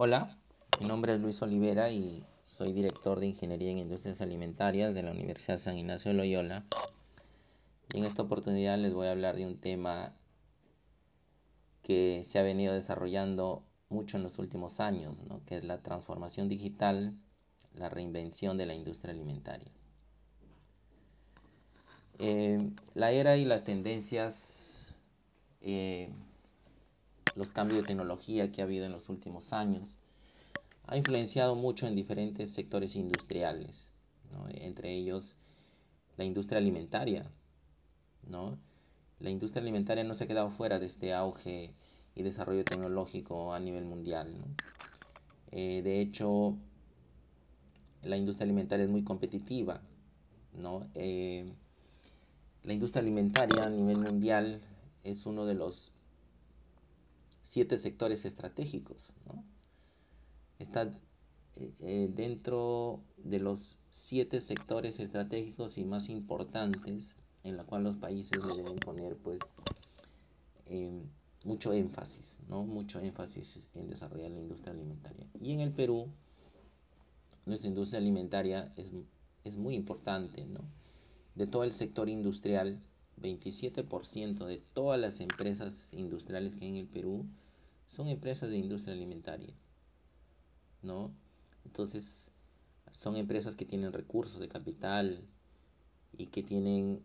Hola, mi nombre es Luis Olivera y soy director de Ingeniería en Industrias Alimentarias de la Universidad San Ignacio de Loyola. En esta oportunidad les voy a hablar de un tema que se ha venido desarrollando mucho en los últimos años, ¿no? que es la transformación digital, la reinvención de la industria alimentaria. Eh, la era y las tendencias, eh, los cambios de tecnología que ha habido en los últimos años, ha influenciado mucho en diferentes sectores industriales, entre ellos la industria alimentaria. ¿no? La industria alimentaria no se ha quedado fuera de este auge y desarrollo tecnológico a nivel mundial. Eh, de hecho, la industria alimentaria es muy competitiva. ¿no? La industria alimentaria a nivel mundial es uno de los siete sectores estratégicos. Está eh, eh, dentro de los siete sectores estratégicos y más importantes en la cual los países deben poner pues em, mucho énfasis, ¿no? Mucho énfasis en desarrollar la industria alimentaria. Y en el Perú, nuestra industria alimentaria es, es muy importante, ¿no? de todo el sector industrial, 27% de todas las empresas industriales que hay en el Perú son empresas de industria alimentaria. ¿No? Entonces, son empresas que tienen recursos de capital y que tienen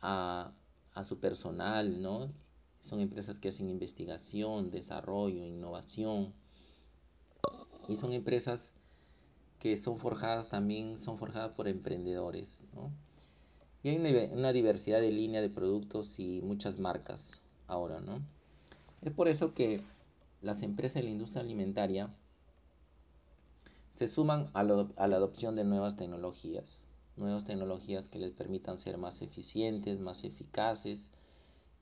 a, a su personal, ¿no? Son empresas que hacen investigación, desarrollo, innovación. Y son empresas que son forjadas también, son forjadas por emprendedores, ¿no? Y hay una, diversidad de línea de productos y muchas marcas ahora, ¿no? Es por eso que las empresas de la industria alimentaria se suman a, a, la adopción de nuevas tecnologías, nuevas tecnologías que les permitan ser más eficientes, más eficaces,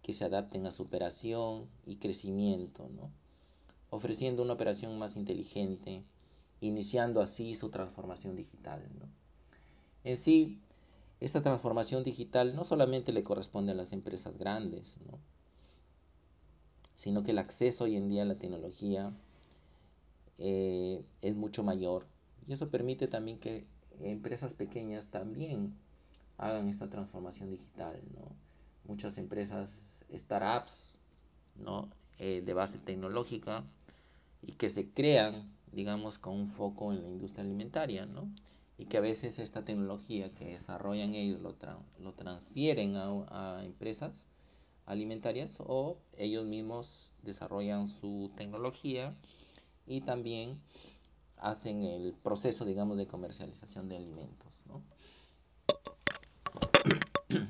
que se adapten a su operación y crecimiento, ¿no? ofreciendo una operación más inteligente, iniciando así su transformación digital. ¿no? En sí, esta transformación digital no solamente le corresponde a las empresas grandes, sino que el acceso hoy en día a la tecnología eh, es mucho mayor y eso permite también que empresas pequeñas también hagan esta transformación digital. Muchas empresas, startups. Eh, de base tecnológica y que se crean, digamos, con un foco en la industria alimentaria. ¿no? Y que a veces esta tecnología que desarrollan ellos lo, lo transfieren a, a, empresas alimentarias o ellos mismos desarrollan su tecnología y también hacen el proceso, digamos, de comercialización de alimentos. ¿no?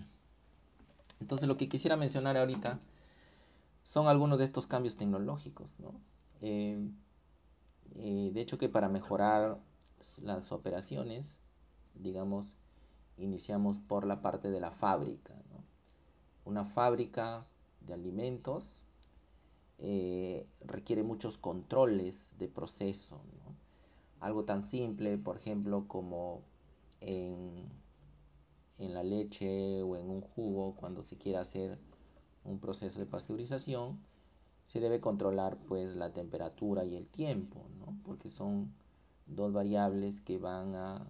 Entonces lo que quisiera mencionar ahorita son algunos de estos cambios tecnológicos. ¿no? Eh, eh, de hecho que para mejorar las operaciones, digamos, iniciamos por la parte de la fábrica. Una fábrica de alimentos eh, requiere muchos controles de proceso. Algo tan simple, por ejemplo, como en, en la leche o en un jugo, cuando se quiere hacer un proceso de pasteurización, se debe controlar pues la temperatura y el tiempo, porque son dos variables que van a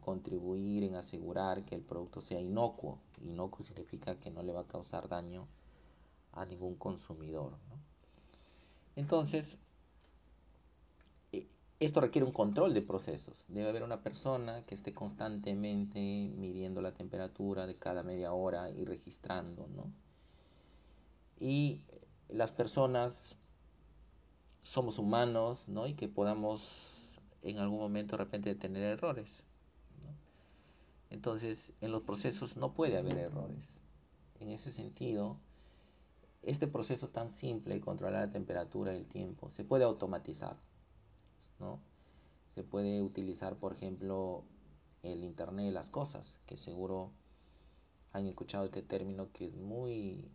contribuir en asegurar que el producto sea inocuo. Inocuo significa que no le va a causar daño a ningún consumidor. Entonces, e, esto requiere un control de procesos. Debe haber una persona que esté constantemente midiendo la temperatura de cada media hora y registrando. Y las personas somos humanos ¿no? y que podamos en algún momento de repente tener errores. Entonces, en los procesos no puede haber errores. En ese sentido, este proceso tan simple, controlar la temperatura y el tiempo, se puede automatizar. ¿no? Se puede utilizar, por ejemplo, el Internet de las Cosas, que seguro han escuchado este término que es muy,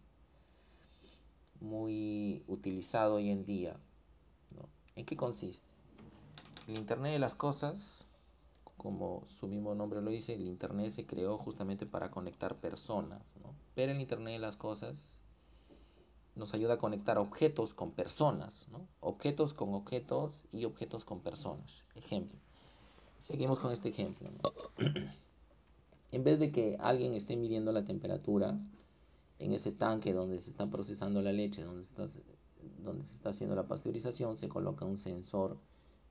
muy utilizado hoy en día. ¿En qué consiste? El Internet de las Cosas, como su mismo nombre lo dice, el Internet se creó justamente para conectar personas, Pero el Internet de las Cosas nos ayuda a conectar objetos con personas, ¿no? Objetos con objetos y objetos con personas. Ejemplo. Seguimos con este ejemplo. en vez de que alguien esté midiendo la temperatura en ese tanque donde se está procesando la leche, donde, donde se está haciendo la pasteurización, se coloca un sensor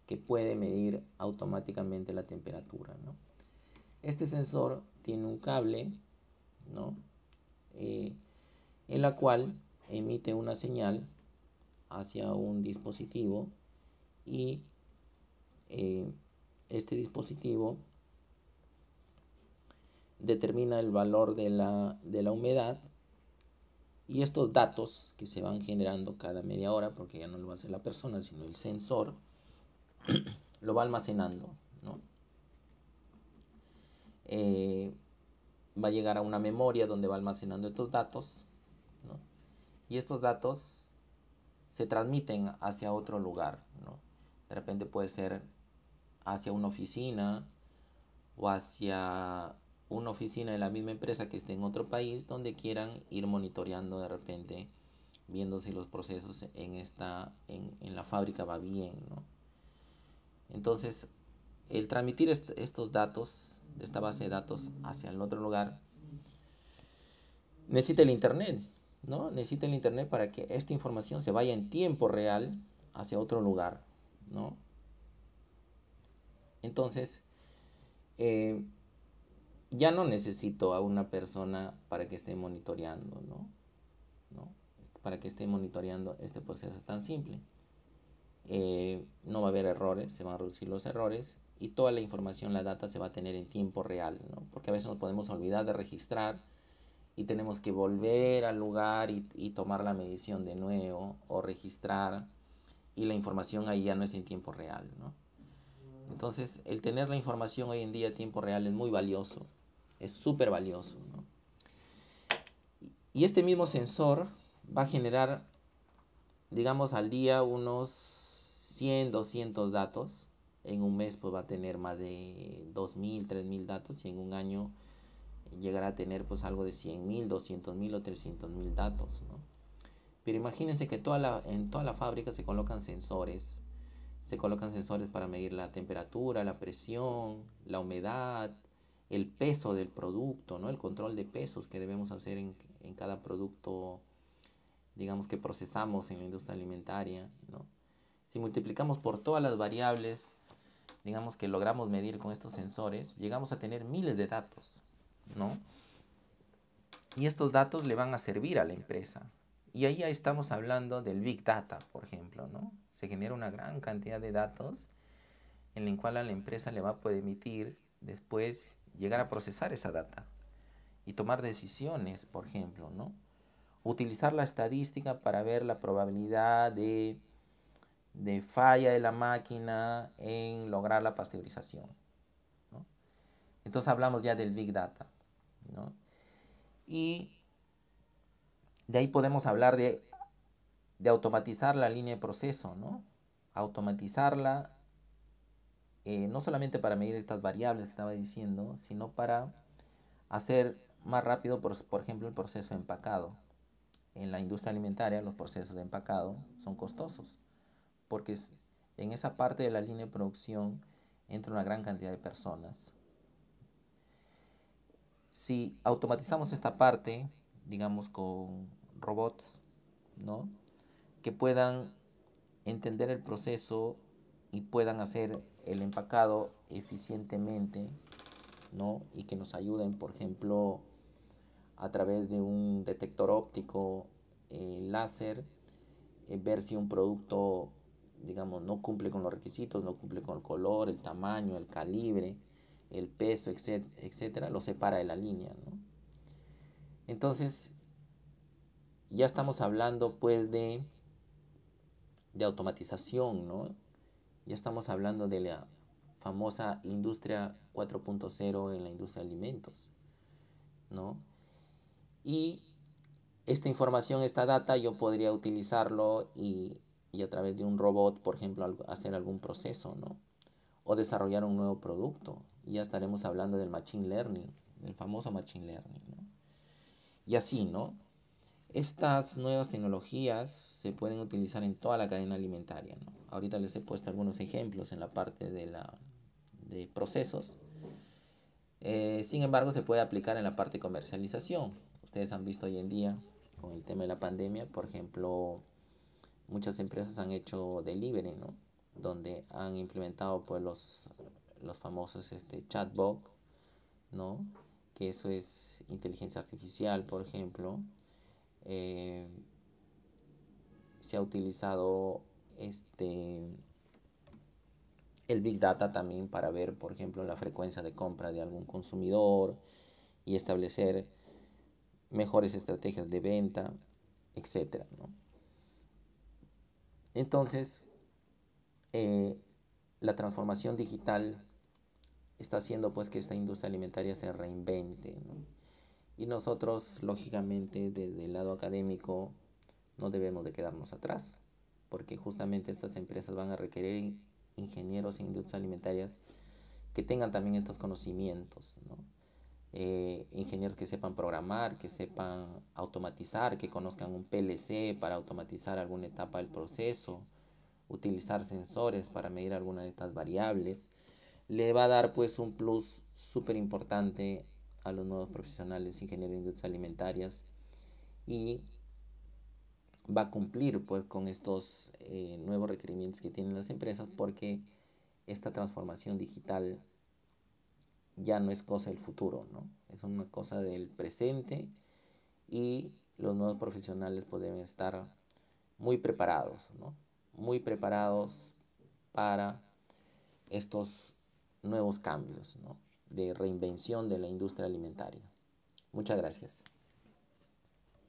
que puede medir automáticamente la temperatura. ¿no? Este sensor tiene un cable ¿no? Eh, en la cual emite una señal hacia un dispositivo y eh, este dispositivo determina el valor de la, de la humedad y estos datos que se van generando cada media hora, porque ya no lo hacer la persona, sino el sensor, lo va almacenando. ¿no? Eh, va a llegar a una memoria donde va almacenando estos datos y estos datos se transmiten hacia otro lugar. ¿no? De repente puede ser hacia una oficina o hacia una oficina de la misma empresa que esté en otro país donde quieran ir monitoreando de repente viendo si los procesos en esta en, la fábrica va bien ¿no? Entonces el transmitir estos datos esta base de datos hacia el otro lugar necesita el internet ¿no? Necesita el Internet para que esta información se vaya en tiempo real hacia otro lugar, ¿no? Entonces, eh, ya no necesito a una persona para que esté monitoreando, ¿no? Para que esté monitoreando este proceso tan simple. Eh, no va a haber errores, se van a reducir los errores y toda la información, la data se va a tener en tiempo real, ¿no? Porque a veces nos podemos olvidar de registrar y tenemos que volver al lugar y, tomar la medición de nuevo o registrar y la información ahí ya no es en tiempo real, ¿no? Entonces, el tener la información hoy en día en tiempo real es muy valioso, es súper valioso. Y este mismo sensor va a generar, digamos, al día unos 100, 200 datos. En un mes pues va a tener más de 2.000, 3.000 datos y en un año llegar a tener pues algo de 100.000, 200.000 o 300.000 datos. ¿no? Pero imagínense que toda la, en toda la fábrica se colocan sensores. Se colocan sensores para medir la temperatura, la presión, la humedad, el peso del producto, ¿no? el control de pesos que debemos hacer en, en cada producto, digamos que procesamos en la industria alimentaria. ¿no? Si multiplicamos por todas las variables, digamos que logramos medir con estos sensores, llegamos a tener miles de datos. ¿no? Y estos datos le van a servir a la empresa. Y ahí ya estamos hablando del Big Data, por ejemplo, ¿no? Se genera una gran cantidad de datos en la cual a la empresa le va a poder emitir después llegar a procesar esa data y tomar decisiones, por ejemplo, ¿no? Utilizar la estadística para ver la probabilidad de, de falla de la máquina en lograr la pasteurización. Entonces hablamos ya del Big Data. Y de ahí podemos hablar de, automatizar la línea de proceso. Automatizarla eh, no solamente para medir estas variables que estaba diciendo, sino para hacer más rápido, por, por ejemplo, el proceso de empacado. En la industria alimentaria los procesos de empacado son costosos, porque en esa parte de la línea de producción entra una gran cantidad de personas si automatizamos esta parte, digamos con robots, ¿no? Que puedan entender el proceso y puedan hacer el empacado eficientemente, ¿no? Y que nos ayuden, por ejemplo, a través de un detector óptico eh, láser, eh, ver si un producto, digamos, no cumple con los requisitos, no cumple con el color, el tamaño, el calibre, el peso, etcétera, lo separa de la línea. ¿no? Entonces, ya estamos hablando pues de, de automatización, ¿no? Ya estamos hablando de la famosa industria 4.0 en la industria de alimentos, ¿no? Y esta información, esta data, yo podría utilizarlo y, y a través de un robot, por ejemplo, hacer algún proceso, ¿no? O desarrollar un nuevo producto, y ya estaremos hablando del Machine Learning, el famoso Machine Learning. ¿no? Y así, ¿no? Estas nuevas tecnologías se pueden utilizar en toda la cadena alimentaria. Ahorita les he puesto algunos ejemplos en la parte de, la, de procesos. Eh, sin embargo, se puede aplicar en la parte de comercialización. Ustedes han visto hoy en día con el tema de la pandemia, por ejemplo, muchas empresas han hecho delivery, ¿no? Donde han implementado pues los, los famosos este, chatbot, ¿no? Que eso es inteligencia artificial, por ejemplo. Eh, se ha utilizado este el Big Data también para ver, por ejemplo, la frecuencia de compra de algún consumidor y establecer mejores estrategias de venta, etc. Entonces, eh, la transformación digital está haciendo pues que esta industria alimentaria se reinvente. Y nosotros, lógicamente, desde el lado académico, no debemos de quedarnos atrás, porque justamente estas empresas van a requerir ingenieros en industrias alimentarias que tengan también estos conocimientos, eh, ingenieros que sepan programar, que sepan automatizar, que conozcan un PLC para automatizar alguna etapa del proceso, utilizar sensores para medir alguna de estas variables, le va a dar pues un plus súper importante a los nuevos profesionales ingenieros de industrias alimentarias y va a cumplir pues con estos eh, nuevos requerimientos que tienen las empresas porque esta transformación digital ya no es cosa del futuro, ¿no? Es una cosa del presente y los nuevos profesionales pueden estar muy preparados, ¿no? Muy preparados para estos nuevos cambios, ¿no? De reinvención de la industria alimentaria. Muchas gracias.